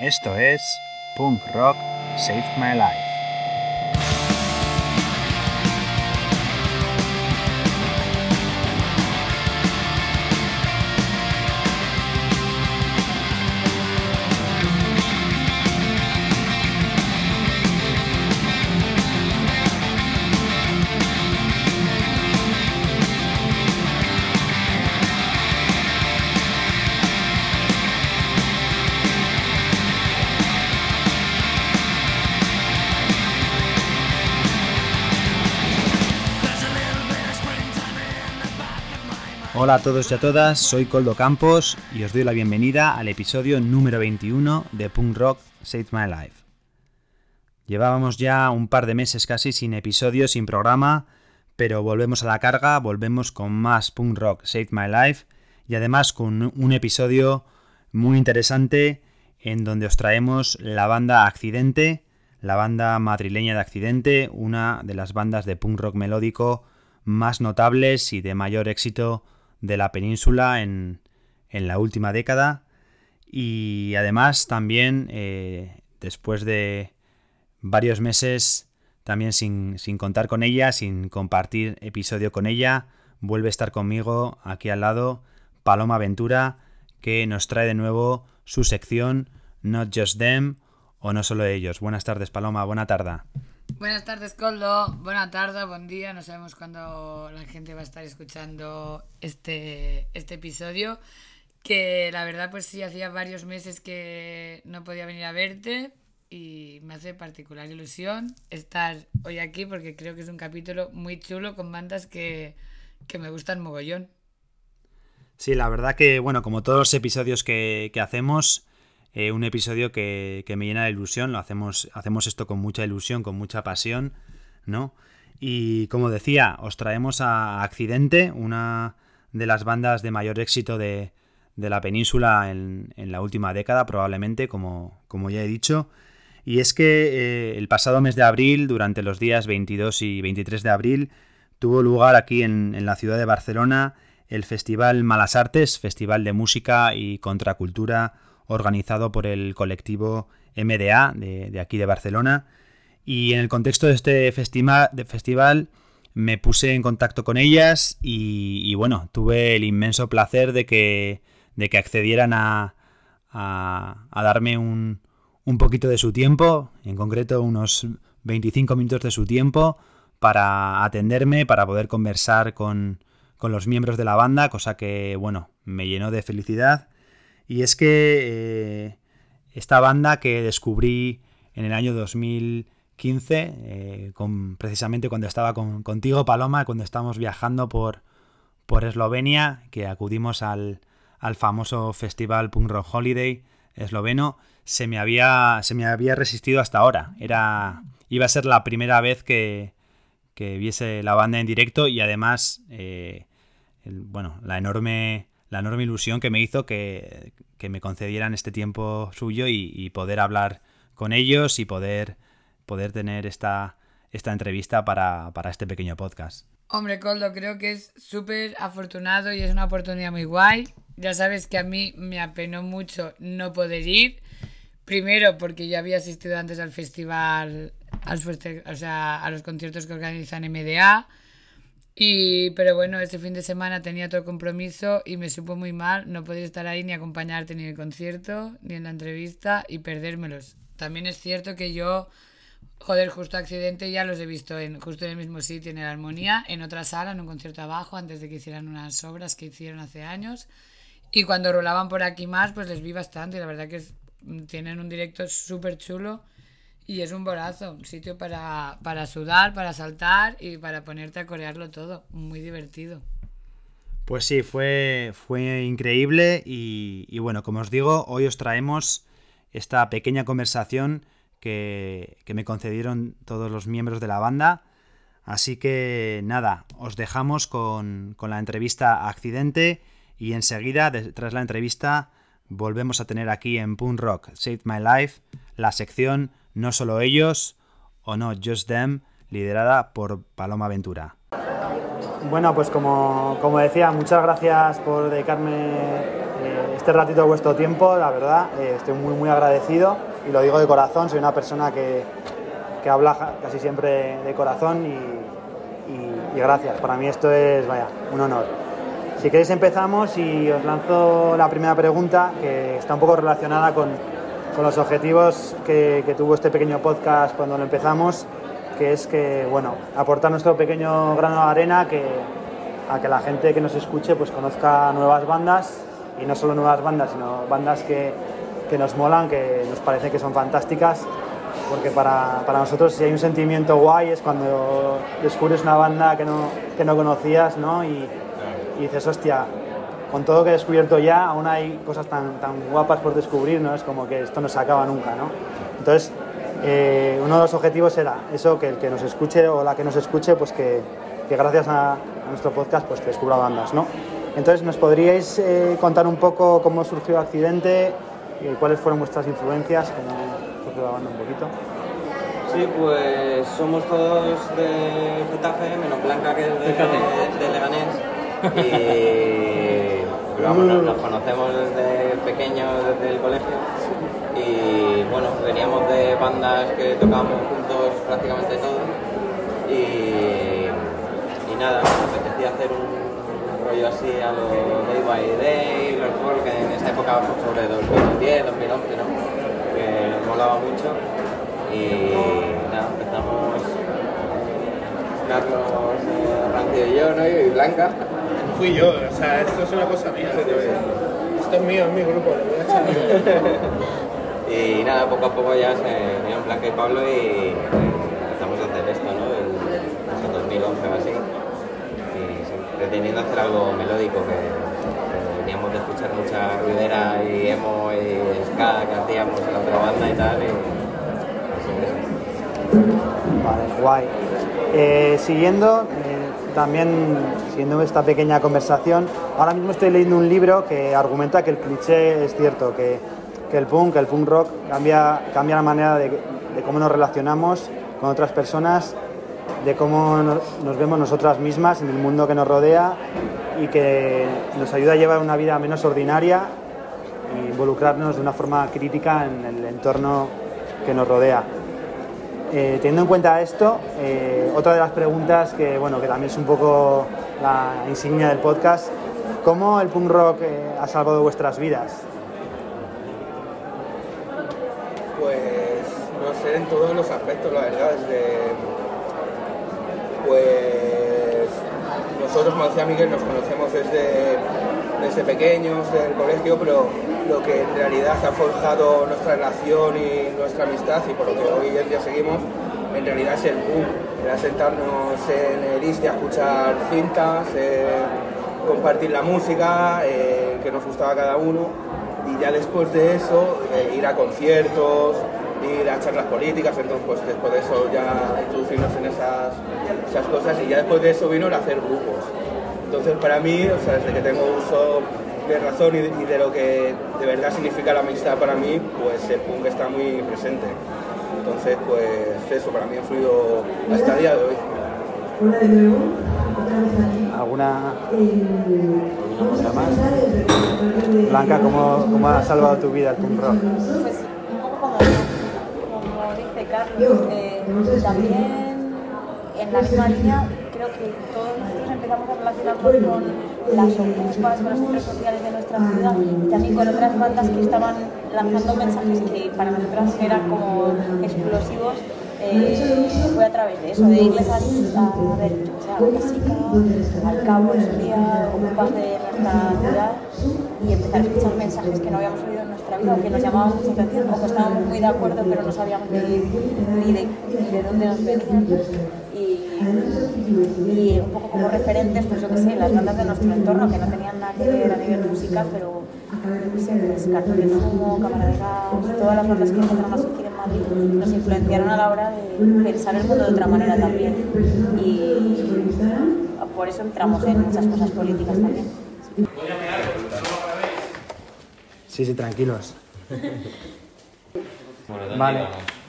Esto es Punk Rock Saved My Life. Hola a todos y a todas, soy Coldo Campos y os doy la bienvenida al episodio número 21 de Punk Rock Save My Life. Llevábamos ya un par de meses casi sin episodios, sin programa, pero volvemos a la carga, volvemos con más Punk Rock Save My Life y además con un episodio muy interesante en donde os traemos la banda Accidente, la banda madrileña de Accidente, una de las bandas de punk rock melódico más notables y de mayor éxito de la península en, la última década y además también eh, después de varios meses también sin, contar con ella, sin compartir episodio con ella, vuelve a estar conmigo aquí al lado Paloma Ventura que nos trae de nuevo su sección Not Just Them o No Solo Ellos. Buenas tardes Paloma, buena tarde. Buenas tardes, Coldo. Buena tarde, buen día. No sabemos cuándo la gente va a estar escuchando este, este episodio. Que la verdad, pues sí, hacía varios meses que no podía venir a verte y me hace particular ilusión estar hoy aquí porque creo que es un capítulo muy chulo con bandas que, que me gustan mogollón. Sí, la verdad que, bueno, como todos los episodios que, que hacemos, eh, un episodio que, me llena de ilusión, lo hacemos, hacemos esto con mucha ilusión, con mucha pasión, ¿no? Y como decía, os traemos a Accidente, una de las bandas de mayor éxito de, la península en, la última década, probablemente, como, como ya he dicho. Y es que eh, el pasado mes de abril, durante los días 22 y 23 de abril, tuvo lugar aquí en, en la ciudad de Barcelona el Festival Malas Artes, Festival de Música y Contracultura organizado por el colectivo MDA de, aquí de Barcelona. Y en el contexto de este de festival me puse en contacto con ellas y, bueno, tuve el inmenso placer de que, de que accedieran a, a, darme un, un, poquito de su tiempo, en concreto unos 25 minutos de su tiempo, para atenderme, para poder conversar con, con los miembros de la banda, cosa que, bueno, me llenó de felicidad y es que eh, esta banda que descubrí en el año 2015, eh, con, precisamente cuando estaba contigo, Paloma, cuando estábamos viajando por, por Eslovenia, que acudimos al, famoso festival Punk Rock Holiday esloveno, se me había, se me había resistido hasta ahora. Era, iba a ser la primera vez que, que viese la banda en directo y además, eh, bueno, la enorme la enorme ilusión que me hizo que, me concedieran este tiempo suyo y, poder hablar con ellos y poder, poder tener esta, esta entrevista para, este pequeño podcast. Hombre, Coldo, creo que es súper afortunado y es una oportunidad muy guay. Ya sabes que a mí me apenó mucho no poder ir. Primero porque yo había asistido antes al festival, o sea, a los conciertos que organizan MDA. Y, pero bueno, ese fin de semana tenía otro compromiso y me supo muy mal no poder estar ahí ni acompañarte ni en el concierto, ni en la entrevista y perdérmelos. También es cierto que yo, joder, justo accidente ya los he visto en, justo en el mismo sitio, en la Armonía, en otra sala, en un concierto abajo, antes de que hicieran unas obras que hicieron hace años. Y cuando rolaban por aquí más, pues les vi bastante y la verdad que tienen un directo súper chulo y es un bolazo, un sitio para, sudar, para saltar y para ponerte a corearlo todo. Muy divertido. Pues sí, fue, fue increíble y, bueno, como os digo, hoy os traemos esta pequeña conversación que, me concedieron todos los miembros de la banda. Así que nada, os dejamos con, con la entrevista Accidente y enseguida, tras la entrevista, volvemos a tener aquí en Punk Rock Save My Life la sección no solo ellos o no Just Them, liderada por Paloma Ventura. Bueno, pues como, decía, muchas gracias por dedicarme eh, este ratito de vuestro tiempo, la verdad, eh, estoy muy, muy agradecido y lo digo de corazón, soy una persona que, que habla casi siempre de corazón y, y- y gracias, para mí esto es, vaya, un honor. Si queréis empezamos y os lanzo la primera pregunta que está un poco relacionada con, con los objetivos que, tuvo este pequeño podcast cuando lo empezamos, que es que, bueno, aportar nuestro pequeño grano de arena que, a que la gente que nos escuche pues conozca nuevas bandas y no solo nuevas bandas, sino bandas que, que nos molan, que nos parece que son fantásticas, porque para, para nosotros si hay un sentimiento guay es cuando descubres una banda que no, que no conocías ¿no? Y, y dices, hostia, con todo lo que he descubierto ya, aún hay cosas tan, tan guapas por descubrir, ¿no? Es como que esto no se acaba nunca, ¿no? Entonces, eh, uno de los objetivos era eso, que el que nos escuche o la que nos escuche, pues que, que gracias a, a nuestro podcast, pues que descubra bandas, ¿no? Entonces, ¿nos podríais eh, contar un poco cómo surgió el accidente, y cuáles fueron vuestras influencias, cómo surgió la banda un poquito? Sí, pues somos todos de Getafe, menos Blanca que es de, de Leganés. Y pero vamos, nos, nos conocemos desde pequeños, desde el colegio. Y bueno, veníamos de bandas que tocábamos juntos prácticamente todos. Y, y nada, nos apetecía hacer un rollo así a lo Day by Day, los juegos que en esa época sobre 2010, 2011, ¿no? Que nos molaba mucho. Y nada, empezamos Carlos, eh, Rancio y yo, ¿no? Y Blanca. Fui yo, o sea, esto es una cosa mía. Esto es mío, es mi grupo, le voy a echar Y nada, poco a poco ya se unieron Blanca y Pablo y eh, empezamos a hacer esto, ¿no? Sé, 2011 o así. Y pretendiendo hacer algo melódico que, que veníamos de escuchar mucha ruidera y emo y ska que hacíamos en la otra banda y tal. Y. Vale, guay. Eh, siguiendo, eh, también siguiendo esta pequeña conversación, ahora mismo estoy leyendo un libro que argumenta que el cliché es cierto, que, que el punk, el punk rock cambia, cambia la manera de, cómo nos relacionamos con otras personas, de cómo nos, nos vemos nosotras mismas en el mundo que nos rodea y que nos ayuda a llevar una vida menos ordinaria e involucrarnos de una forma crítica en el entorno que nos rodea. Eh, teniendo en cuenta esto, eh, otra de las preguntas que, bueno, que también es un poco la insignia del podcast, ¿cómo el punk rock eh, ha salvado vuestras vidas? Pues no sé, en todos los aspectos, la verdad, desde. Pues. Nosotros, como decía Miguel, nos conocemos desde, desde pequeños, del colegio, pero lo que en realidad ha forjado nuestra relación y nuestra amistad, y por lo que hoy en día seguimos, en realidad es el boom. Era sentarnos en el ISTE a escuchar cintas, eh, compartir la música eh, que nos gustaba cada uno y ya después de eso eh, ir a conciertos, ir a charlas políticas, entonces pues después de eso ya introducirnos en esas, esas cosas y ya después de eso vino el hacer grupos. Entonces para mí, o sea, desde que tengo uso de razón y de lo que de verdad significa la amistad para mí, pues el punk está muy presente. Entonces pues eso para mí ha influido hasta el día de hoy. Hola de nuevo, otra vez aquí. ¿Alguna Eh, cosa más? Blanca, ¿cómo, cómo ha salvado tu vida el punk rock? Pues un poco como, como dice Carlos, eh, también en la misma línea creo que todos nosotros empezamos a relacionarnos con las ocupas, con los centros sociales de nuestra ciudad y también con otras bandas que estaban lanzando mensajes que para nosotras eran como explosivos. eh, fue a través de eso, de irles a, a ver, yo qué sé, a la al cabo en su día, ocupas de nuestra ciudad y empezar a escuchar mensajes que no habíamos oído en nuestra vida o que nos llamaban mucho la atención o que estábamos muy de acuerdo pero no sabíamos ni, de, de dónde nos venían. Y un poco como referentes, pues yo qué sé, las bandas de nuestro entorno que no tenían nada que ver a nivel musical, pero pues Cartón de Fumo, Cámara de Gas, todas las bandas que empezaron a surgir en Madrid nos influenciaron a la hora de pensar el mundo de otra manera también. Y por eso entramos en muchas cosas políticas también. Sí, sí, tranquilos. Bueno, ¿dónde Vale?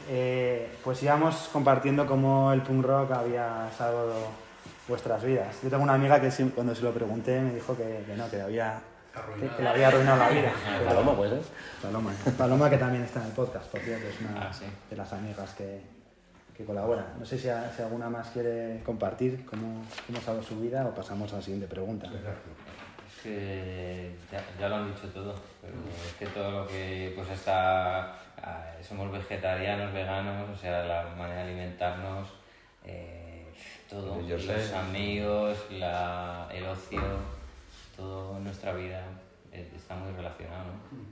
Eh, pues íbamos compartiendo cómo el punk rock había salvado vuestras vidas. Yo tengo una amiga que cuando se lo pregunté me dijo que, que no, que había que, que le había arruinado la vida. Paloma, puede ser. Paloma, Paloma que también está en el podcast, por cierto, es una Ah, sí. de las amigas que, que colabora. No sé si, a- si alguna más quiere compartir cómo, cómo ha su vida o pasamos a la siguiente pregunta. Es que ya, ya lo han dicho todo, pero es que todo lo que pues está, ah, somos vegetarianos, veganos, o sea, la manera de alimentarnos, eh, todo, Yo los sé. amigos, la, el ocio, todo en nuestra vida eh, está muy relacionado, ¿no?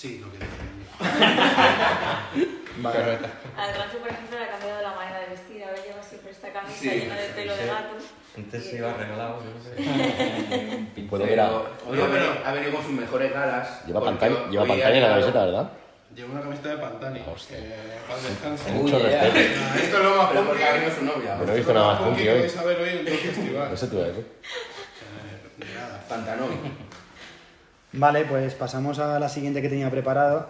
Sí, lo que dicen. Vale. Al rancho, por ejemplo, le ha cambiado la manera de vestir. Ahora lleva siempre esta camisa Sí, llena de pelo de gato. Antes se iba arreglado, yo no sé. Puede que era- Hoy con sus mejores galas. Lleva pantalla, lleva pantalla en la camiseta, ¿verdad? Llevo una camiseta de Pantani. Hostia. Que paz descanse. Mucho respeto. Esto es lo más Pero porque ha venido su novia. No he visto nada más punky punky que hoy. vais a ver hoy en el festival. Eso te iba a decir. Eh, de nada. Pantanón. Vale, pues pasamos a la siguiente que tenía preparado.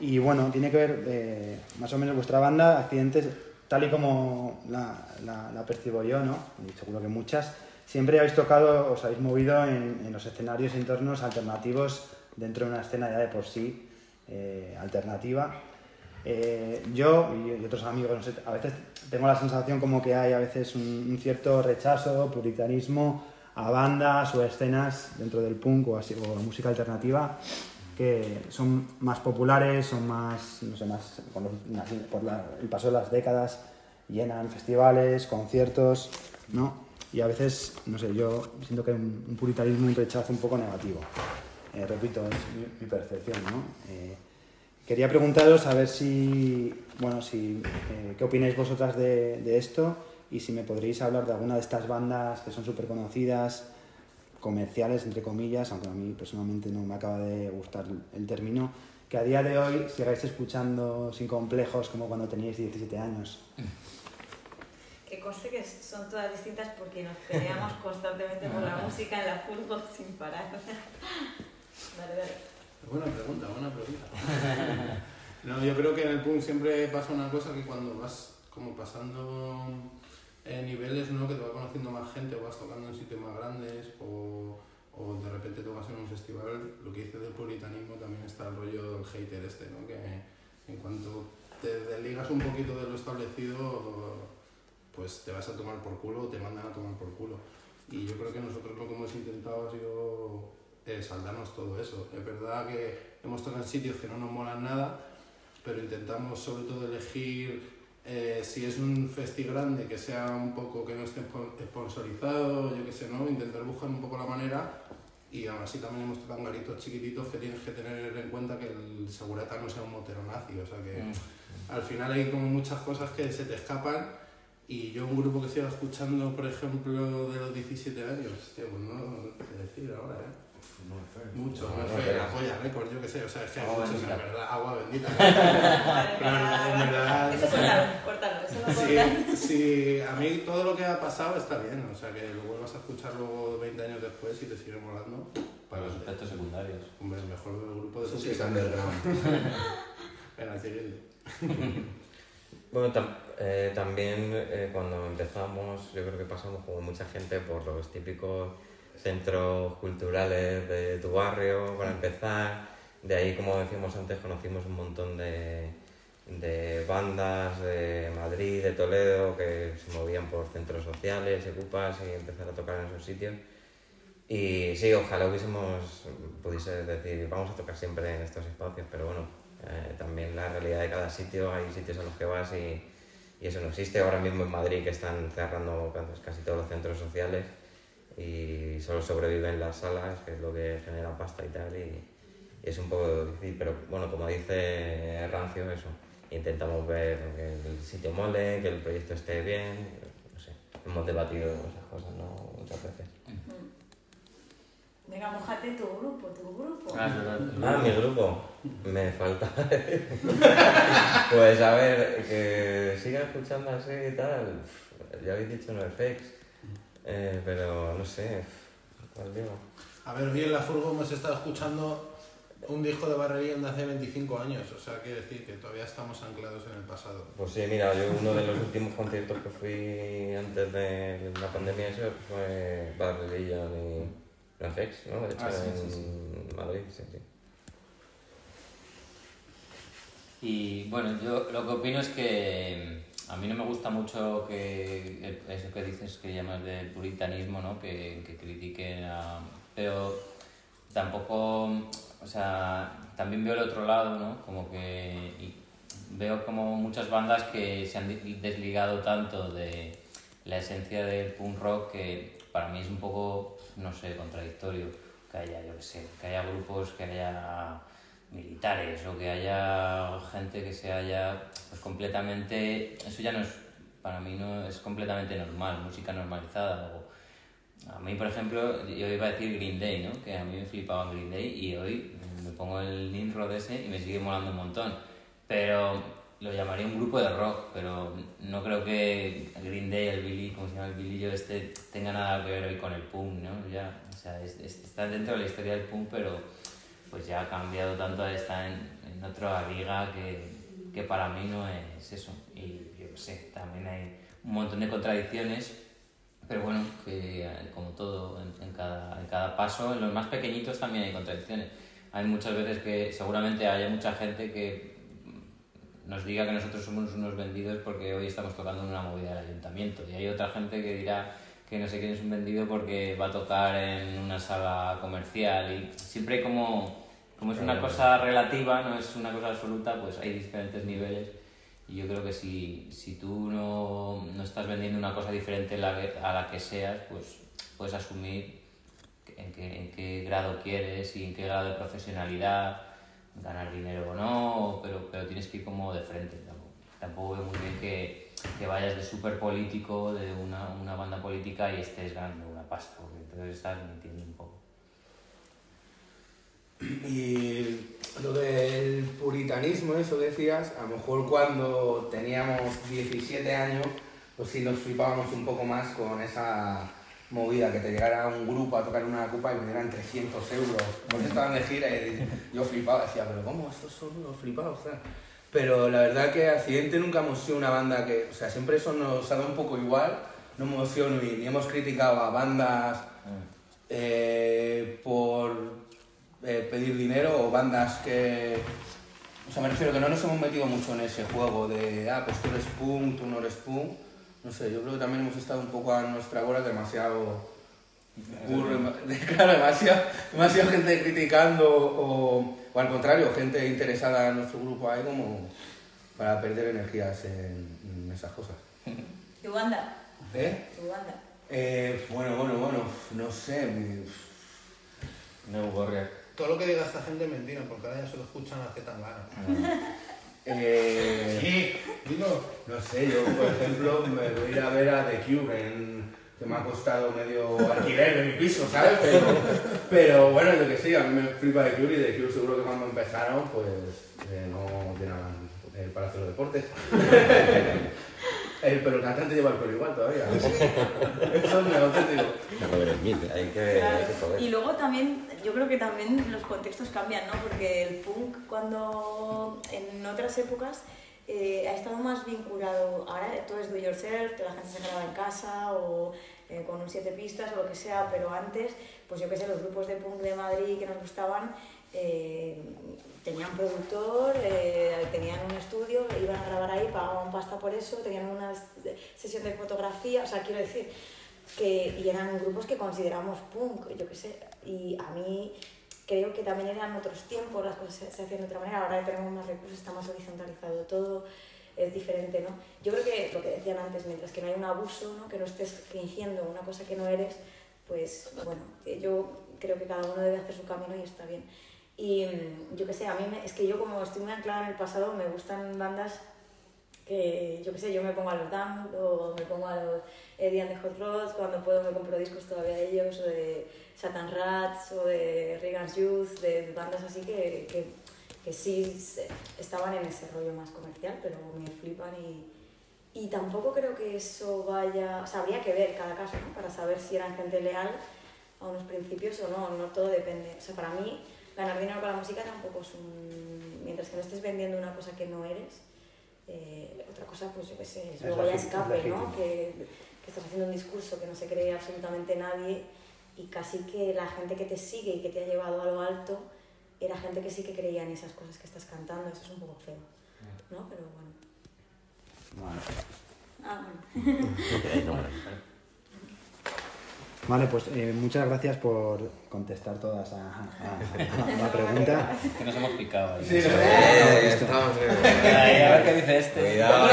Y bueno, tiene que ver eh, más o menos vuestra banda, accidentes, tal y como la, la- la percibo yo, ¿no? Y seguro que muchas. Siempre habéis tocado, os habéis movido en, en los escenarios entornos alternativos dentro de una escena ya de por sí eh, alternativa. Eh, yo y, y otros amigos, no sé, a veces tengo la sensación como que hay a veces un, un cierto rechazo, puritanismo a bandas o escenas dentro del punk o, así, o música alternativa que son más populares, son más, no sé, más, los- por la- el paso de las décadas, llenan festivales, conciertos, ¿no? Y a veces, no sé, yo siento que un, un un rechazo un poco negativo. Eh, repito, es mi, mi percepción, ¿no? Eh, quería preguntaros a ver si, bueno, si, eh, qué opináis vosotras de, de esto y si me podréis hablar de alguna de estas bandas que son súper conocidas, comerciales, entre comillas, aunque a mí personalmente no me acaba de gustar el término, que a día de hoy sigáis escuchando sin complejos como cuando teníais 17 años. Que conste que son todas distintas porque nos peleamos constantemente por la música en la furgo sin parar. Dale, dale. Buena pregunta, buena pregunta. No, yo creo que en el punk siempre pasa una cosa que cuando vas como pasando eh, niveles, ¿no? Que te va conociendo más gente o vas tocando en sitios más grandes o, o de repente tocas en un festival, lo que dices del puritanismo también está el rollo del hater este, ¿no? Que en cuanto te desligas un poquito de lo establecido, pues te vas a tomar por culo o te mandan a tomar por culo. Y yo creo que nosotros lo que hemos intentado ha sido eh, saldarnos todo eso. Es verdad que hemos tocado en sitios que no nos molan nada, pero intentamos sobre todo elegir eh, si es un festi grande que sea un poco que no esté spo- sponsorizado, yo qué sé, ¿no? Intentar buscar un poco la manera y aún así también hemos tocado en garitos chiquititos que tienes que tener en cuenta que el segurata no sea un motero nazi, o sea que al final hay como muchas cosas que se te escapan y yo un grupo que sigo escuchando, por ejemplo, de los 17 años, tío, pues no no sé qué decir ahora, ¿eh? Mucho, no, sé, la polla récord, yo qué sé, o sea, es que hay Agua muchos, bendita. verdad, agua bendita. En verdad- Eso córtalo, córtalo, eso no. Sí, sí, a mí todo lo que ha pasado está bien, o sea, que lo vuelvas a escuchar luego 20 años después y te sigue molando. Para los efectos secundarios. Hombre, el mejor del grupo de Eso sí sus es underground. Venga, siguiente. Bueno, tam- eh, también eh, cuando empezamos, yo creo que pasamos como mucha gente por los típicos centros culturales de tu barrio para empezar. De ahí, como decíamos antes, conocimos un montón de, de bandas de Madrid, de Toledo, que se movían por centros sociales, ocupas y empezar a tocar en esos sitios. Y sí, ojalá hubiésemos, pudiese decir, vamos a tocar siempre en estos espacios, pero bueno, eh, también la realidad de cada sitio, hay sitios a los que vas y, y eso no existe. Ahora mismo en Madrid que están cerrando casi- casi todos los centros sociales y solo sobreviven las salas, que es lo que genera pasta y tal, y, y es un poco difícil, pero bueno, como dice Rancio, eso, intentamos ver que el sitio mole, que el proyecto esté bien, no sé, hemos debatido esas cosas, ¿no? Muchas veces. Venga, mojate tu grupo, tu grupo. Ah, mi grupo. Me falta. pues a ver, que siga escuchando así y tal. Ya habéis dicho NoFX. Eh, pero no sé. ¿Cuál digo? A ver, hoy en la furgo hemos estado escuchando un disco de Barrería de hace 25 años, o sea, quiere decir que todavía estamos anclados en el pasado. Pues sí, mira, yo uno de los últimos conciertos que fui antes de la pandemia eso fue Bad Religion y, Reflex, ¿no? De hecho, Ah, sí, en sí, sí. Madrid, sí, sí. Y bueno, yo lo que opino es que a mí no me gusta mucho que eso que dices que llamas del puritanismo, ¿no? Que, que critiquen a... Pero tampoco, o sea, también veo el otro lado, ¿no? Como que veo como muchas bandas que se han desligado tanto de la esencia del punk rock que para mí es un poco, no sé, contradictorio que haya, yo qué sé, que haya grupos, que haya militares o que haya gente que se haya pues completamente eso ya no es para mí no es completamente normal música normalizada o a mí por ejemplo yo iba a decir Green Day no que a mí me flipaba Green Day y hoy me pongo el Nimrod ese y me sigue molando un montón. Pero lo llamaría un grupo de rock pero no creo que Green Day el Billy como se llama el Billy yo este tenga nada que ver hoy con el punk no ya o sea es- es- está dentro de la historia del punk pero pues ya ha cambiado tanto, está en, en otra liga que, que para mí no es eso. Y yo sé, también hay un montón de contradicciones, pero bueno, que eh, como todo, en, en cada, en cada paso, en los más pequeñitos también hay contradicciones. Hay muchas veces que seguramente haya mucha gente que nos diga que nosotros somos unos vendidos porque hoy estamos tocando en una movida del ayuntamiento. Y hay otra gente que dirá que no sé quién es un vendido porque va a tocar en una sala comercial. Y siempre hay como, como es una cosa relativa, no es una cosa absoluta, pues hay diferentes niveles. Y yo creo que si, si tú no, no estás vendiendo una cosa diferente la que- a la que seas, pues puedes asumir en qué, en qué grado quieres y en qué grado de profesionalidad, ganar dinero o no, pero, pero tienes que ir como de frente. Tampoco, tampoco veo muy bien que, que vayas de súper político, de una, una banda política y estés ganando una pasta, porque entonces estás mintiendo. Y lo del puritanismo, eso decías, a lo mejor cuando teníamos 17 años, pues sí nos flipábamos un poco más con esa movida, que te llegara un grupo a tocar una copa y me dieran 300 euros. Pues estaban de gira y yo flipaba, decía, pero ¿cómo? Estos son unos flipados, tal?". Pero la verdad que Accidente nunca hemos sido una banda que, o sea, siempre eso nos ha dado un poco igual, no hemos sido ni, ni hemos criticado a bandas eh, por eh, pedir dinero o bandas que... O sea, me refiero que no nos hemos metido mucho en ese juego de, ah, pues tú eres punk, tú no eres punk. No sé, yo creo que también hemos estado un poco a nuestra bola demasiado... burro, claro, demasiado, demasiado gente criticando o, o al contrario, gente interesada en nuestro grupo ahí como para perder energías en, en esas cosas. ¿Tu banda? ¿Eh? ¿Tu banda? Eh, bueno, bueno, bueno, no sé. mi- No Warrior. Todo lo que diga esta gente es mentira, porque ahora ya solo escuchan a Zetangana. Eh, Sí, dilo. No sé, yo por ejemplo me voy a ir a ver a The Cure, en- que me ha costado medio alquiler de mi piso, ¿sabes? Pero, pero bueno, yo que sí, a mí me flipa The Cure y The Cure seguro que cuando empezaron pues eh, no llenaban el Palacio de los Deportes. Eh, pero el cantante lleva el pelo igual todavía. Eso es muy auténtico. Hay que, hay que joder. Y luego también, yo creo que también los contextos cambian, ¿no? Porque el punk cuando en otras épocas eh, ha estado más vinculado, ahora todo es do yourself, que la gente se graba en casa o eh, con un siete pistas o lo que sea, pero antes, pues yo qué sé, los grupos de punk de Madrid que nos gustaban eh, tenían productor, eh, tenían un estudio, iban a grabar ahí, pagaban pasta por eso, tenían una sesión de fotografía, o sea, quiero decir, que, y eran grupos que consideramos punk, yo qué sé, y a mí creo que también eran otros tiempos, las cosas se, se hacían de otra manera, ahora tenemos más recursos, está más horizontalizado todo, es diferente, ¿no? Yo creo que lo que decían antes, mientras que no hay un abuso, ¿no? que no estés fingiendo una cosa que no eres, pues bueno, yo creo que cada uno debe hacer su camino y está bien. Y mm, yo qué sé, a mí me- es que yo como estoy muy anclada en el pasado, me gustan bandas que yo qué sé, yo me pongo a los Damned o me pongo a los Eddie and the Hot Rods, cuando puedo me compro discos todavía de ellos, o de Satan Rats o de Reagan's Youth, de bandas así que, que, que sí estaban en ese rollo más comercial, pero me flipan y, y tampoco creo que eso vaya, o sea, habría que ver cada caso, ¿no? Para saber si eran gente leal a unos principios o no, no todo depende. O sea, para mí ganar dinero con la música tampoco es un... Mientras que no estés vendiendo una cosa que no eres, eh, otra cosa, pues yo qué sé, es luego ya escape. ¿no? Que, que estás haciendo un discurso que no se cree absolutamente nadie y casi que la gente que te sigue y que te ha llevado a lo alto era gente que sí que creía en esas cosas que estás cantando, eso es un poco feo, ¿no? Pero bueno. Ah, bueno. Vale, pues eh, muchas gracias por contestar todas a, a- a la pregunta. Que nos hemos picado ahí. Sí, Eh, estamos Ahí, a ver qué dice este. Cuidado.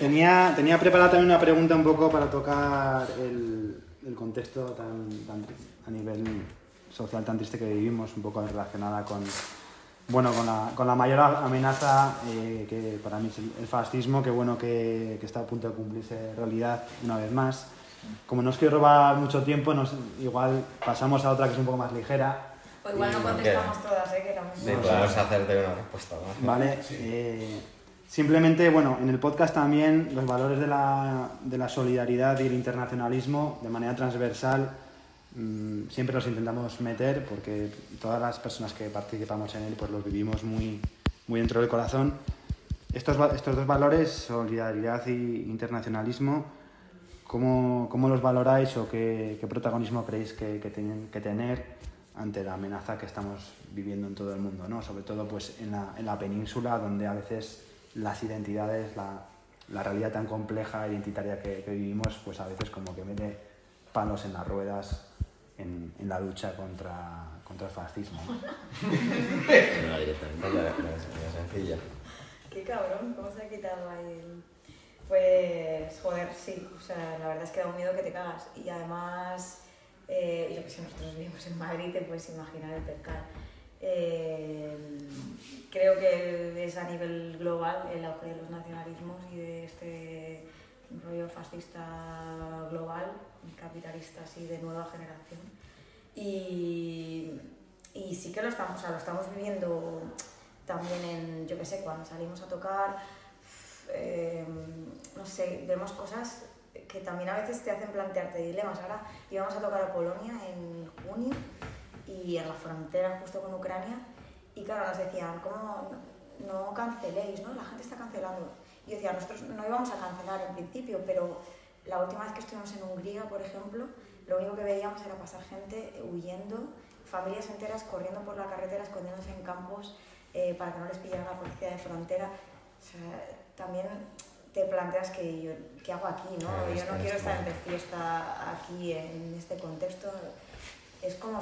Tenía, tenía preparada también una pregunta un poco para tocar el, el contexto tan, tan a nivel social tan triste que vivimos, un poco relacionada con, bueno, con, la, con la mayor amenaza eh, que para mí es el, el fascismo, que bueno que, que está a punto de cumplirse realidad una vez más. Como no os quiero robar mucho tiempo, nos, igual pasamos a otra que es un poco más ligera. O igual no contestamos todas, ¿eh? Que éramos Sí, podemos hacerte una respuesta más. ¿Vale? Eh, simplemente, bueno, en el podcast también los valores de la, de la solidaridad y el internacionalismo de manera transversal mm, siempre los intentamos meter porque todas las personas que participamos en él pues los vivimos muy, muy dentro del corazón. Estos, estos dos valores, solidaridad y internacionalismo, ¿cómo, cómo los valoráis o qué, qué protagonismo creéis que, que tienen que tener ante la amenaza que estamos viviendo en todo el mundo, ¿no? Sobre todo pues en la, en la península, donde a veces las identidades, la, la realidad tan compleja, identitaria que, que vivimos, pues a veces como que mete palos en las ruedas en, en la lucha contra, contra el fascismo. ¿no? Directamente. La, la- la sencilla. Qué cabrón, ¿cómo se ha quitado ahí? el- Pues, joder, sí, o sea, la verdad es que da un miedo que te cagas. Y además, eh, yo que sé, nosotros vivimos en Madrid, te puedes imaginar el percal. Eh, creo que es a nivel global el auge de los nacionalismos y de este rollo fascista global, capitalista así de nueva generación. Y, y sí que lo estamos, o sea, lo estamos viviendo también en, yo qué sé, cuando salimos a tocar, eh, no sé, vemos cosas que también a veces te hacen plantearte dilemas. Ahora íbamos a tocar a Polonia en junio y en la frontera justo con Ucrania y claro, nos decían, ¿cómo no, no canceléis? ¿no? La gente está cancelando. Y yo decía, nosotros no íbamos a cancelar en principio, pero la última vez que estuvimos en Hungría, por ejemplo, lo único que veíamos era pasar gente huyendo, familias enteras corriendo por la carretera, escondiéndose en campos eh, para que no les pillara la policía de frontera. O sea, también te planteas que yo, ¿qué hago aquí? ¿no? Claro, yo no quiero es estar de fiesta aquí en este contexto. Es como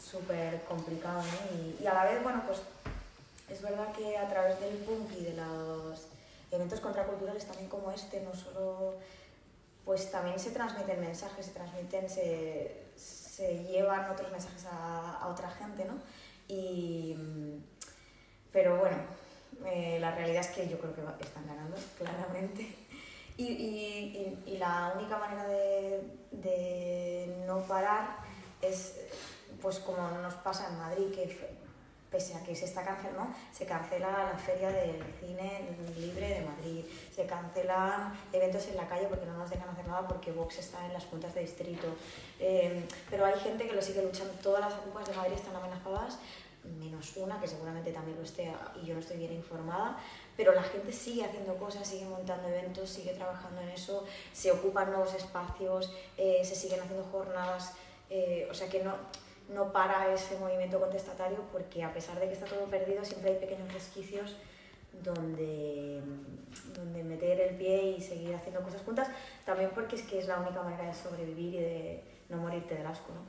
súper complicado, ¿no? Y, y a la vez, bueno, pues es verdad que a través del punk y de los eventos contraculturales también como este, no solo, pues también se transmiten mensajes, se transmiten, se, se llevan otros mensajes a, a otra gente, ¿no? Y, pero bueno, eh, la realidad es que yo creo que están ganando, claramente. Y, y- y- la única manera de, de no parar es, pues como nos pasa en Madrid, que pese a que se está cancelando, se cancela la feria del cine libre de Madrid, se cancelan eventos en la calle porque no nos dejan hacer nada porque Vox está en las juntas de distrito. Eh, pero hay gente que lo sigue luchando, todas las ocupas de Madrid están amenazadas, menos una que seguramente también lo esté y yo no estoy bien informada, pero la gente sigue haciendo cosas, sigue montando eventos, sigue trabajando en eso, se ocupan nuevos espacios, eh, se siguen haciendo jornadas, eh, o sea que no, no para ese movimiento contestatario porque a pesar de que está todo perdido, siempre hay pequeños resquicios donde, donde meter el pie y seguir haciendo cosas juntas, también porque es que es la única manera de sobrevivir y de no morirte del asco. ¿no?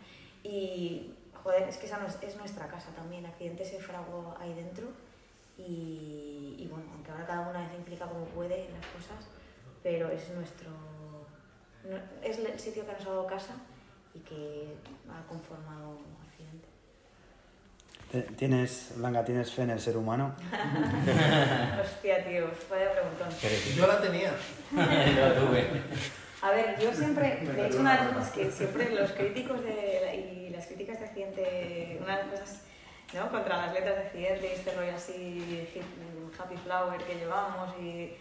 Y joder, es que esa no es, es nuestra casa también, Accidente se fraguó ahí dentro y, y bueno, aunque ahora cada una se implica como puede en las cosas, pero es nuestro, no- es el sitio que nos ha dado casa y que ha conformado Accidente. Eh, ¿Tienes, Blanca, tienes fe en el ser humano? Hostia, tío, vaya preguntón. Yo la tenía. Lo tuve. A ver, yo siempre, de hecho, una de las cosas que siempre los críticos de, la- y las críticas de Accidente, una de las cosas, ¿no? Contra las letras de Accidente y este rollo así, happy flower que llevamos y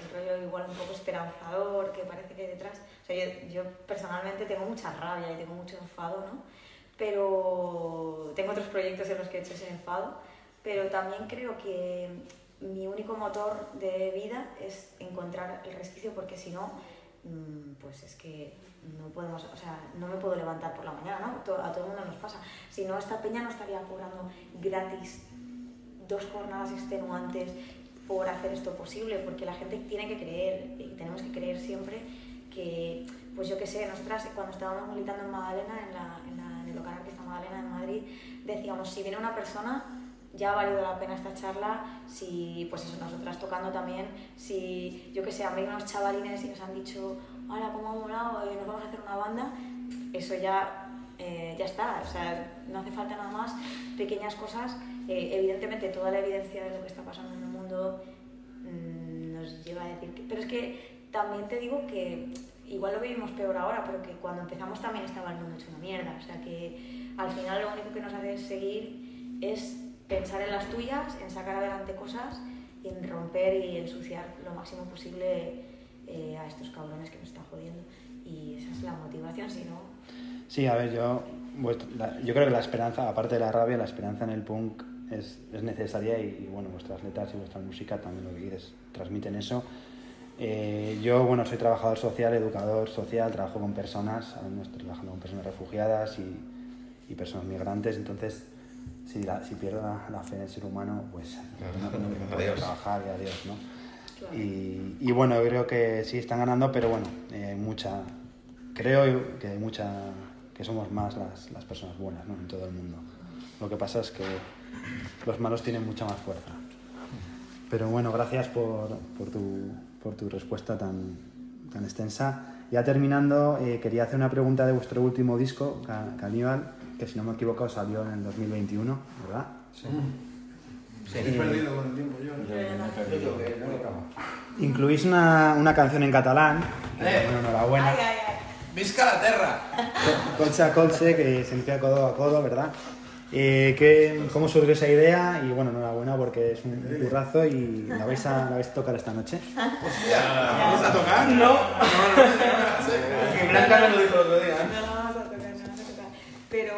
el rollo igual un poco esperanzador que parece que hay detrás. O sea, yo, yo personalmente tengo mucha rabia y tengo mucho enfado, ¿no? Pero tengo otros proyectos en los que he hecho ese enfado, pero también creo que mi único motor de vida es encontrar el resquicio porque si no pues es que no podemos, o sea, no me puedo levantar por la mañana, ¿no? A todo el mundo nos pasa. Si no, esta peña no estaría cobrando gratis dos jornadas extenuantes por hacer esto posible, porque la gente tiene que creer, y tenemos que creer siempre que, pues yo qué sé, nosotras cuando estábamos militando en Magdalena, en, la, la- el local artista Magdalena en Madrid, decíamos, si viene una persona, ya ha valido la pena esta charla, si, pues eso, nosotras tocando también, si, yo qué sé, han venido unos chavalines y nos han dicho, hola, cómo ha molado, eh, nos vamos a hacer una banda, eso ya, eh, ya está, o sea, no hace falta nada más, pequeñas cosas, eh, evidentemente toda la evidencia de lo que está pasando en el mundo mm, nos lleva a decir que, pero es que también te digo que igual lo vivimos peor ahora, pero que cuando empezamos también estaba el mundo hecho una mierda, o sea que al final lo único que nos hace seguir es pensar en las tuyas, en sacar adelante cosas y en romper y ensuciar lo máximo posible eh, a estos cabrones que nos están jodiendo. Y esa es la motivación, si no... Sí, a ver, yo, yo creo que la esperanza, aparte de la rabia, la esperanza en el punk es, es necesaria y, y, bueno, vuestras letras y vuestra música también lo que dices, transmiten eso. Eh, yo, bueno, soy trabajador social, educador social, trabajo con personas, ahora mismo estoy trabajando con personas refugiadas y, y personas migrantes, entonces si, la- si pierdo la, la fe en el ser humano, pues no, no- no puedo Adiós. trabajar y adiós, ¿no? Y, y bueno, yo creo que sí están ganando, pero bueno, eh, hay mucha, creo que hay mucha, que somos más las, las personas buenas, ¿no? En todo el mundo. Lo que pasa es que los malos tienen mucha más fuerza. Pero bueno, gracias por, por, tu, por tu respuesta tan, tan extensa. Ya terminando, eh, quería hacer una pregunta de vuestro último disco, Ca- Caníbal, que si no me equivoco salió en el 2021, ¿verdad? Sí. Perdido con el tiempo yo. Yo creo que no lo acabo. Incluís una, una canción en catalán, que, Eh. bueno, enhorabuena. ¡Visca la terra! Colche a colche, que significa codo a codo, ¿verdad? Eh, ¿qué- ¿Cómo surgió esa idea? Y bueno, enhorabuena porque es un currazo y la vais a, la vais a tocar esta noche. ¿Vamos a tocar? No. No, no, Que Blanca no lo dijo el otro día. ¿eh? No no Pero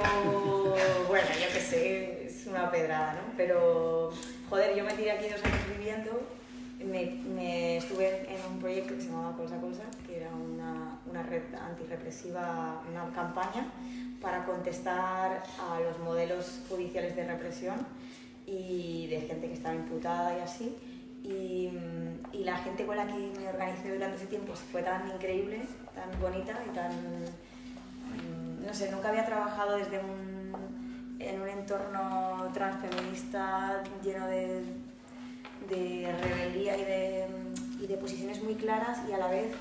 bueno, yo qué sé, es una pedrada, ¿no? Pero joder, yo me tiré aquí dos años viviendo. Me, me estuve en un proyecto que se llamaba Colsa Colsa, que era una, una red antirrepresiva, una campaña para contestar a los modelos judiciales de represión y de gente que estaba imputada y así. Y, y la gente con la que me organicé durante ese tiempo fue tan increíble, tan bonita y tan no sé, nunca había trabajado desde un, en un entorno transfeminista lleno de, de rebeldía y de, y de posiciones muy claras y a la vez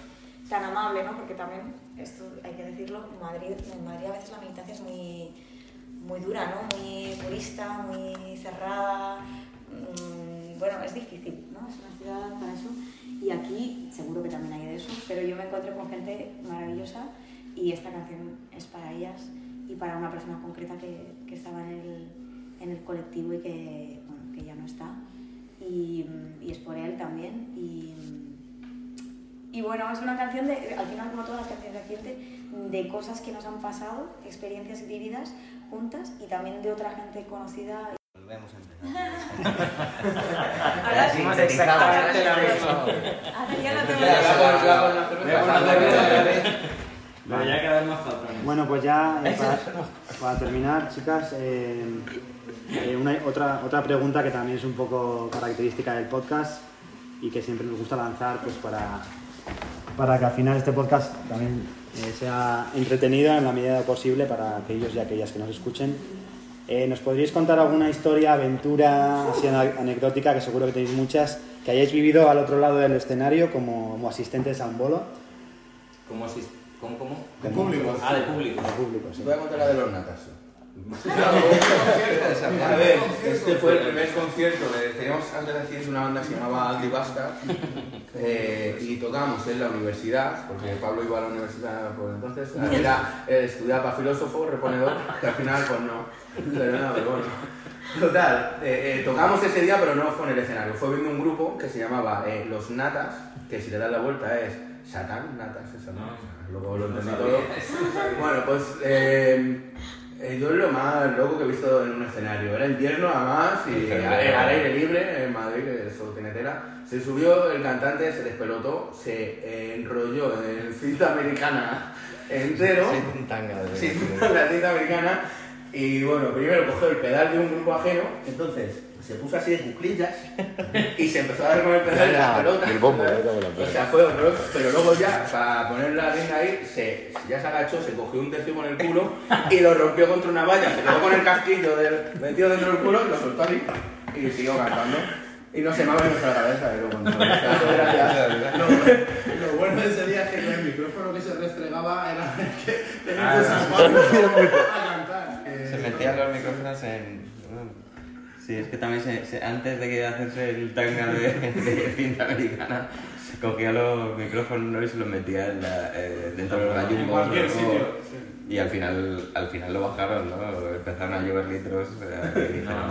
tan amable, ¿no? Porque también, esto hay que decirlo, Madrid, en Madrid a veces la militancia es muy, muy dura, ¿no? Muy purista, muy cerrada. mm, Bueno, es difícil, ¿no? Es una ciudad para eso. Y aquí seguro que también hay de eso, pero yo me encontré con gente maravillosa y esta canción es para ellas y para una persona concreta que, que estaba en el, en el colectivo y que, bueno, que ya no está. Y, y es por él también. Y, y bueno, es una canción, de, al final como todas las canciones de Accidente, de cosas que nos han pasado, experiencias vividas juntas y también de otra gente conocida. Volvemos a empezar. Ahora sí. Exactamente lo mismo. Ahora ya no te voy Ya, a- Pero ya cada vez más patrones. Bueno, pues ya eh, para, para terminar, chicas, eh, eh, una, otra, otra pregunta que también es un poco característica del podcast y que siempre nos gusta lanzar pues para, para que al final este podcast también eh, sea entretenido en la medida posible para aquellos y aquellas que nos escuchen. Eh, ¿Nos podríais contar alguna historia, aventura así anecdótica, que seguro que tenéis muchas, que hayáis vivido al otro lado del escenario como, como asistentes a un bolo? ¿Cómo asis- ¿Cómo, cómo? De público. Ah, de público. De público, sí. Voy a contar la de los natas. A ver, este fue el primer concierto teníamos antes de accidente una banda que se llamaba Aldi Basta eh, y tocábamos en la universidad, porque Pablo iba a la universidad por entonces, era, eh, estudiaba filósofo, reponedor, que al final pues no, pero nada, pero bueno. Total, eh, eh, tocamos ese día pero no fue en el escenario, fue viendo un grupo que se llamaba eh, Los Natas, que si le das la vuelta es Satán, Natas, eso no, luego lo entendí todo. Bueno, pues eh, yo es lo más loco que he visto en un escenario. Era invierno además y al aire libre en Madrid, que eso tiene tela. Se subió el cantante, se despelotó, se enrolló en cinta americana entero. Sin tanga de- Sí, la cinta americana. Y bueno, primero cogió el pedal de un grupo ajeno, entonces se puso así de cuclillas y se empezó a dar con el pedal de la pelota. El bombo, ¿sabes? ¿eh? Como la O pelota. sea, fue horroroso. Pero luego ya, para poner la rienda ahí, se, ya se agachó, se cogió un tercio con el culo y lo rompió contra una valla. Se quedó con el casquillo del, metido dentro del culo y lo soltó ahí y siguió cantando. Y no se me ha venido a la cabeza. Pero cuando era ya- Lo, lo bueno de ese día es que con el micrófono que se restregaba era que tenía que sacarlo a cantar. que- Se metían los micrófonos en. Sí, es que también se, se- antes de que hacerse el tanga de, de cinta americana, se cogía los micrófonos y se los metía en la, eh, dentro de los gallumbos. Y al final, al final lo bajaron, ¿no? Empezaron a llover litros. eh, y dijeron,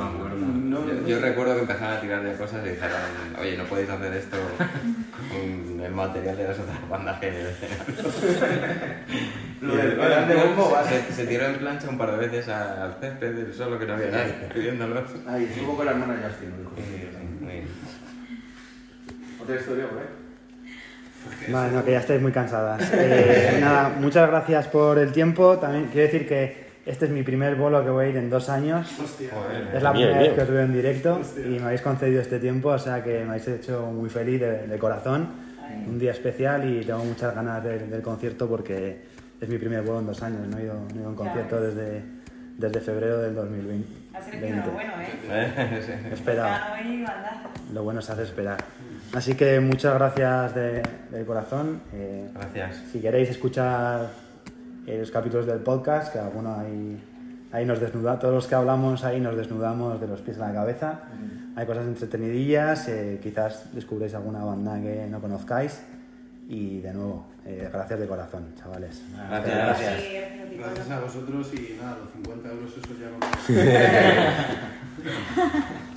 No, no. No, yo, recuerdo que empezaron a tirar de cosas y dijeron, oye, no podéis hacer esto con el material de las otras bandas que Lo del el- pedal de bombo se- se, se tiró en plancha un par de veces al césped del solo que no había nadie viéndolos. Ahí, estuvo con la hermana Justin, lo dijo. Otra historia, ¿eh? Vale, no, que ya estáis muy cansadas. Eh, nada, muchas gracias por el tiempo. También quiero decir que este es mi primer bolo que voy a ir en dos años. Joder. Es la primera vez que os veo en directo y me habéis concedido este tiempo, o sea que me habéis hecho muy feliz de, de corazón. Un día especial y tengo muchas ganas de- del concierto porque es mi primer vuelo en dos años. No he ido, no he ido a un concierto desde, desde febrero del 2020. Ha lo bueno, ¿eh? Sí. Lo bueno se hace esperar. Así que muchas gracias de, del corazón. Eh, Gracias. si queréis escuchar eh, los capítulos del podcast, que alguno ahí, ahí nos desnuda, todos los que hablamos ahí nos desnudamos de los pies a la cabeza. Hay cosas entretenidillas, eh, quizás descubréis alguna banda que no conozcáis. Y de nuevo, eh, gracias de corazón, chavales. Gracias. Gracias. Gracias a vosotros y nada, los 50 euros eso ya no.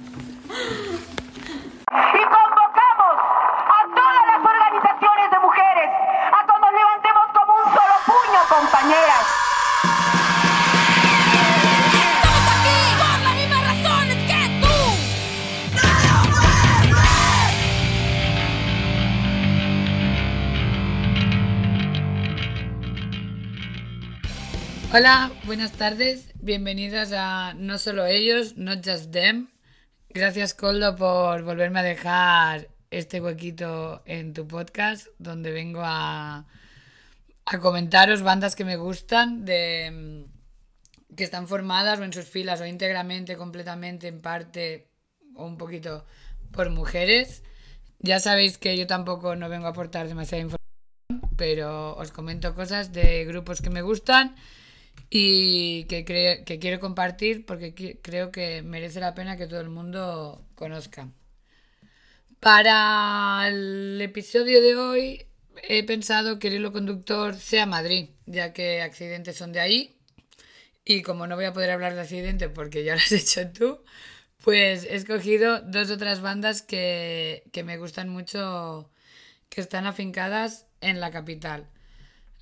Hola, buenas tardes. Bienvenidos a No Solo Ellos, Not Just Them. Gracias, Coldo, por volverme a dejar este huequito en tu podcast, donde vengo a, a comentaros bandas que me gustan, de, que están formadas o en sus filas o íntegramente, completamente, en parte o un poquito por mujeres. Ya sabéis que yo tampoco no vengo a aportar demasiada información, pero os comento cosas de grupos que me gustan y que, que quiero compartir porque creo que merece la pena que todo el mundo conozca. Para el episodio de hoy he pensado que el hilo conductor sea Madrid, ya que accidentes son de ahí. Y como no voy a poder hablar de accidente porque ya lo has hecho tú, pues he escogido dos otras bandas que, que me gustan mucho, que están afincadas en la capital.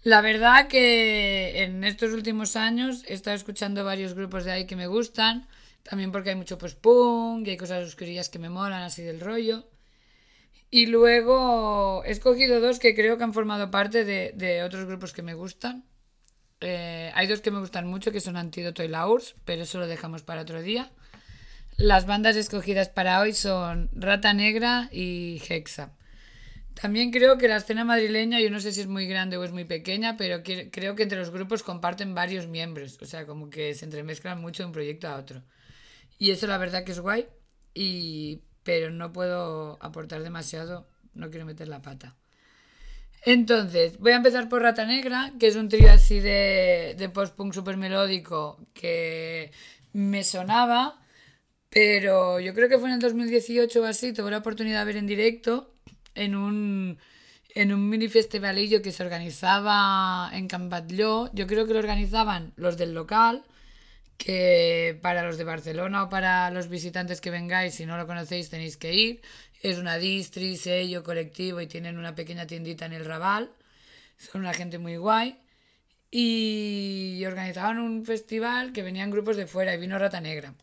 La verdad que en estos últimos años he estado escuchando varios grupos de ahí que me gustan, también porque hay mucho post-punk y hay cosas oscurillas que me molan así del rollo. Y luego he escogido dos que creo que han formado parte de, de otros grupos que me gustan. Eh, hay dos que me gustan mucho, que son Antídoto y La URSS, pero eso lo dejamos para otro día. Las bandas escogidas para hoy son Rata Negra y Hexa. También creo que la escena madrileña, yo no sé si es muy grande o es muy pequeña, pero creo que entre los grupos comparten varios miembros, o sea, como que se entremezclan mucho de un proyecto a otro. Y eso la verdad que es guay, y, pero no puedo aportar demasiado, no quiero meter la pata. Entonces, voy a empezar por Rata Negra, que es un trío así de, de post-punk super melódico que me sonaba, pero yo creo que fue en el 2018 o así, tuve la oportunidad de ver en directo en un, en un mini festivalillo que se organizaba en Can Batlló. Yo creo que lo organizaban los del local, que para los de Barcelona o para los visitantes que vengáis, si no lo conocéis, tenéis que ir. Es una distri, sello, colectivo y tienen una pequeña tiendita en el Raval. Son una gente muy guay. y organizaban un festival que venían grupos de fuera y vino Rata Negra.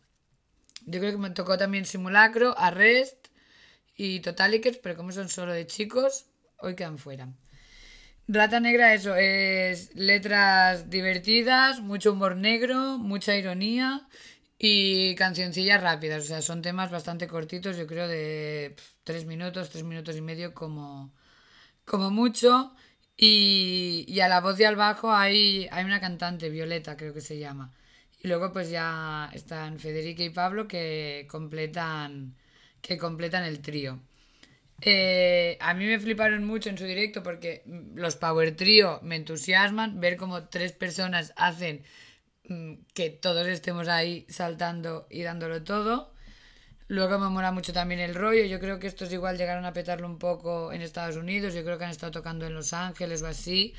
Yo creo que me tocó también Simulacro, Arrest y Totalikers, pero como son solo de chicos, hoy quedan fuera. Rata Negra, eso, es letras divertidas, mucho humor negro, mucha ironía y cancioncillas rápidas. O sea, son temas bastante cortitos, yo creo de tres minutos, tres minutos y medio como, como mucho. Y, y a la voz y al bajo hay, hay una cantante, Violeta creo que se llama. Y luego pues ya están Federica y Pablo que completan, que completan el trío. Eh, a mí me fliparon mucho en su directo porque los Power Trio me entusiasman. Ver cómo tres personas hacen mm, que todos estemos ahí saltando y dándolo todo. Luego me mola mucho también el rollo. Yo creo que estos igual llegaron a petarlo un poco en Estados Unidos. Yo creo que han estado tocando en Los Ángeles o así.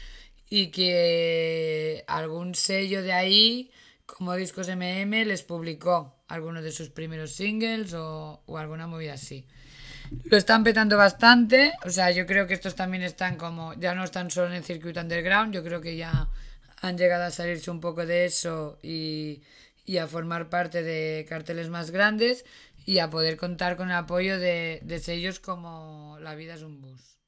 Y que algún sello de ahí, como Discos MM, les publicó algunos de sus primeros singles o, alguna movida así. Lo están petando bastante. O sea, yo creo que estos también están como. Ya no están solo en el circuito underground. Yo creo que ya han llegado a salirse un poco de eso y, y a formar parte de carteles más grandes y a poder contar con el apoyo de, de sellos como La vida es un bus.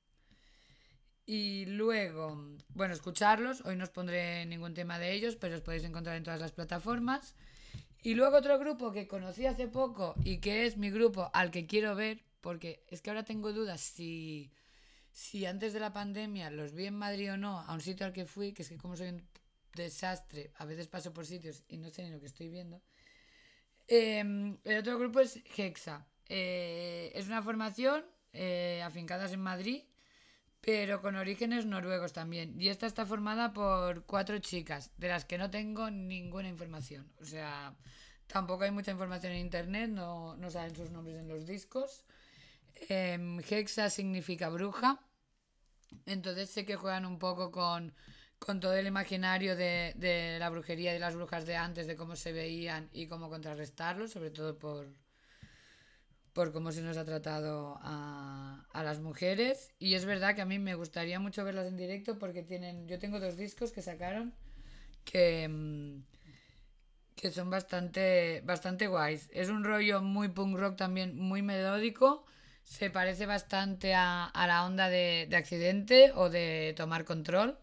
Y luego, bueno, escucharlos. Hoy no os pondré ningún tema de ellos, pero os podéis encontrar en todas las plataformas. Y luego otro grupo que conocí hace poco y que es mi grupo al que quiero ver, porque es que ahora tengo dudas si, si antes de la pandemia los vi en Madrid o no, a un sitio al que fui, que es que como soy un desastre, a veces paso por sitios y no sé ni lo que estoy viendo. Eh, el otro grupo es Hexa. Eh, es una formación eh, afincadas en Madrid, pero con orígenes noruegos también. Y esta está formada por cuatro chicas, de las que no tengo ninguna información. O sea, tampoco hay mucha información en internet, no, no saben sus nombres en los discos. Em, Hexa significa bruja. Entonces sé que juegan un poco con, con todo el imaginario de, de la brujería y de las brujas de antes, de cómo se veían y cómo contrarrestarlo, sobre todo por, por cómo se nos ha tratado a, a las mujeres. Y es verdad que a mí me gustaría mucho verlas en directo porque tienen. Yo tengo dos discos que sacaron que, mm, que son bastante, bastante guays. Es un rollo muy punk rock también, muy melódico. Se parece bastante a, a la onda de, de accidente o de tomar control.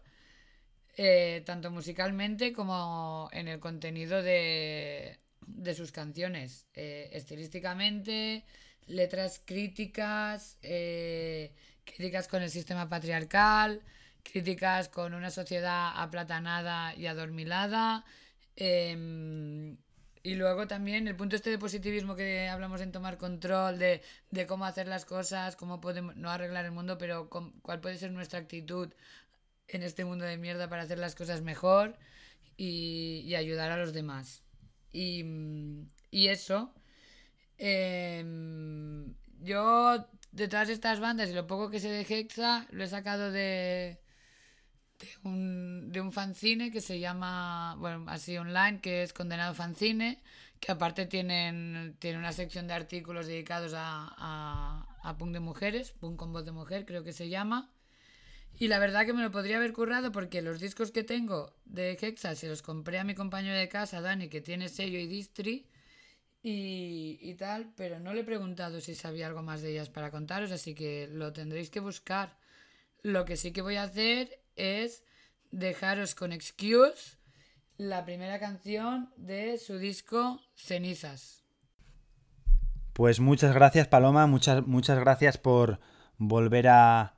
eh, tanto musicalmente como en el contenido de, de sus canciones. Eh, estilísticamente, letras críticas, eh, críticas con el sistema patriarcal, críticas con una sociedad aplatanada y adormilada. em, y luego también el punto este de positivismo que hablamos en tomar control de, de cómo hacer las cosas, cómo podemos, no arreglar el mundo, pero cuál puede ser nuestra actitud en este mundo de mierda para hacer las cosas mejor y, y ayudar a los demás. Y, mm, y eso. em, yo, de todas estas bandas y lo poco que sé de Hexa, lo he sacado de, de un, de un fanzine que se llama, bueno, así online, que es Condenado Fanzine, que aparte tienen, tiene una sección de artículos dedicados a, a, a punk de mujeres, punk con voz de mujer, creo que se llama. Y la verdad que me lo podría haber currado porque los discos que tengo de Hexa se los compré a mi compañero de casa, Dani, que tiene sello y distri y, y tal, pero no le he preguntado si sabía algo más de ellas para contaros, así que lo tendréis que buscar. Lo que sí que voy a hacer es dejaros con Excuse la primera canción de su disco Cenizas. Pues muchas gracias, Paloma. Muchas, muchas gracias por volver a,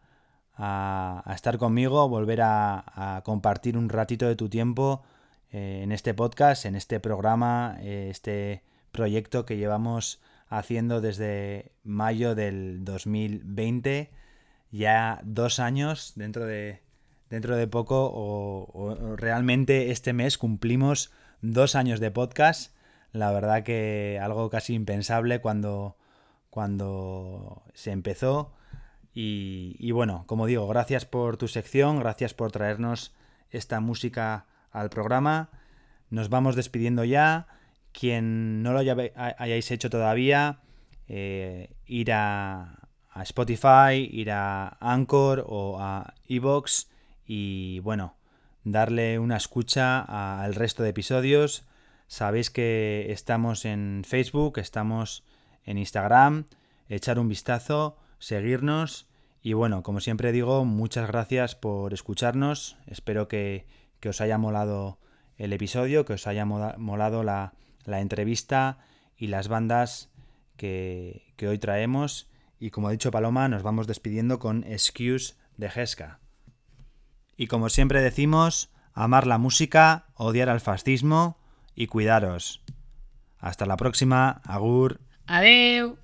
a- estar conmigo, volver a, a compartir un ratito de tu tiempo eh, en este podcast, en este programa, eh, este proyecto que llevamos haciendo desde mayo del 2020. Ya dos años dentro de, dentro de poco o, o realmente este mes cumplimos dos años de podcast. La verdad que algo casi impensable cuando, cuando se empezó. Y, bueno, como digo, gracias por tu sección, gracias por traernos esta música al programa. Nos vamos despidiendo ya. Quien no lo hayáis hecho todavía, eh, ir a, a Spotify, ir a Anchor o a Evox y bueno, darle una escucha al resto de episodios. Sabéis que estamos en Facebook, estamos en Instagram, echar un vistazo, seguirnos y bueno, como siempre digo, muchas gracias por escucharnos. Espero que, os haya molado el episodio, que os haya molado la, entrevista y las bandas que, que, hoy traemos. Y como ha dicho Paloma, nos vamos despidiendo con Excuse de Gesca. Y como siempre decimos, amar la música, odiar al fascismo y cuidaros. Hasta la próxima, Agur. Adeu.